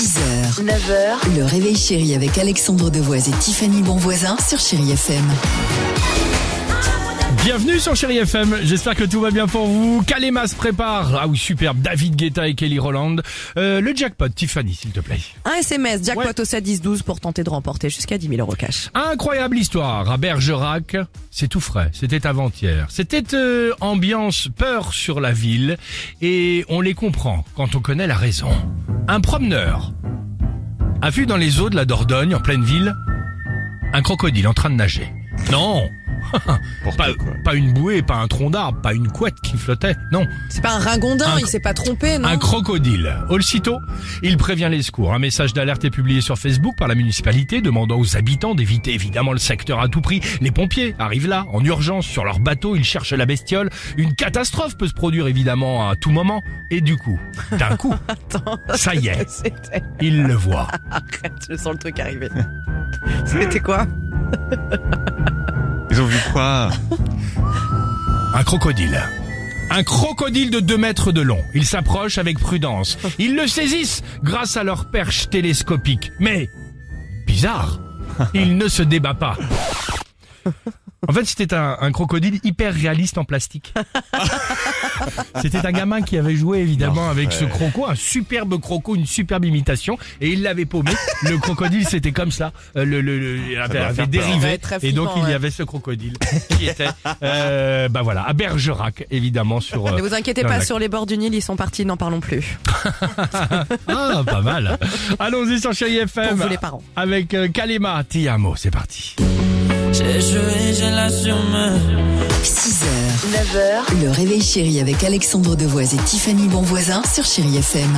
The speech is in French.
6h, 9h, le réveil chéri avec Alexandre Devoise et Tiffany Bonvoisin sur Chéri FM. Bienvenue sur Chéri FM, j'espère que tout va bien pour vous. Kalema se prépare. Ah oui, superbe. David Guetta et Kelly Roland. Euh, le jackpot, Tiffany, s'il te plaît. Un SMS, jackpot Ouais. au 7 10 12 pour tenter de remporter jusqu'à 10 000 euros cash. Incroyable histoire à Bergerac. C'est tout frais. C'était avant-hier. C'était euh, ambiance peur sur la ville et on les comprend quand on connaît la raison. Un promeneur a vu dans les eaux de la Dordogne en pleine ville un crocodile en train de nager. Non. Pas, pas une bouée, pas un tronc d'arbre, pas une couette qui flottait. Non, C'est pas un ringondin, Un- il s'est pas trompé, non un crocodile. Aussitôt, il prévient les secours. Un message d'alerte est publié sur Facebook par la municipalité demandant aux habitants d'éviter évidemment le secteur à tout prix. Les pompiers arrivent là, en urgence, sur leur bateau, ils cherchent la bestiole. Une catastrophe peut se produire évidemment à tout moment. Et du coup, d'un coup, ça y est, C'était... il le voit. Arrête, je sens le truc arriver. C'était quoi? Ils ont vu quoi? Un crocodile. Un crocodile de 2 mètres de long. Ils s'approchent avec prudence. Ils le saisissent grâce à leur perche télescopique. Mais, bizarre, il ne se débat pas. En fait, c'était un, un crocodile hyper réaliste en plastique. C'était un gamin qui avait joué évidemment avec ce croco, un superbe croco, une superbe imitation, et il l'avait paumé. Le crocodile, c'était comme ça. Euh, Le, le, le- il avait, avait dérivé, Ouais, et donc il y ouais. avait ce crocodile qui était, euh, bah voilà, à Bergerac, évidemment sur. euh, Ne vous inquiétez pas, la- sur les bords du Nil, ils sont partis, n'en parlons plus. Ah, pas mal. Allons-y sur Chéri FM. Pour vous, les parents. Avec euh, Kalema, Tiamo, c'est parti. J'ai joué, je l'assume. 6h, 9h, le réveil chéri avec Alexandre Devoise et Tiffany Bonvoisin sur Chéri FM.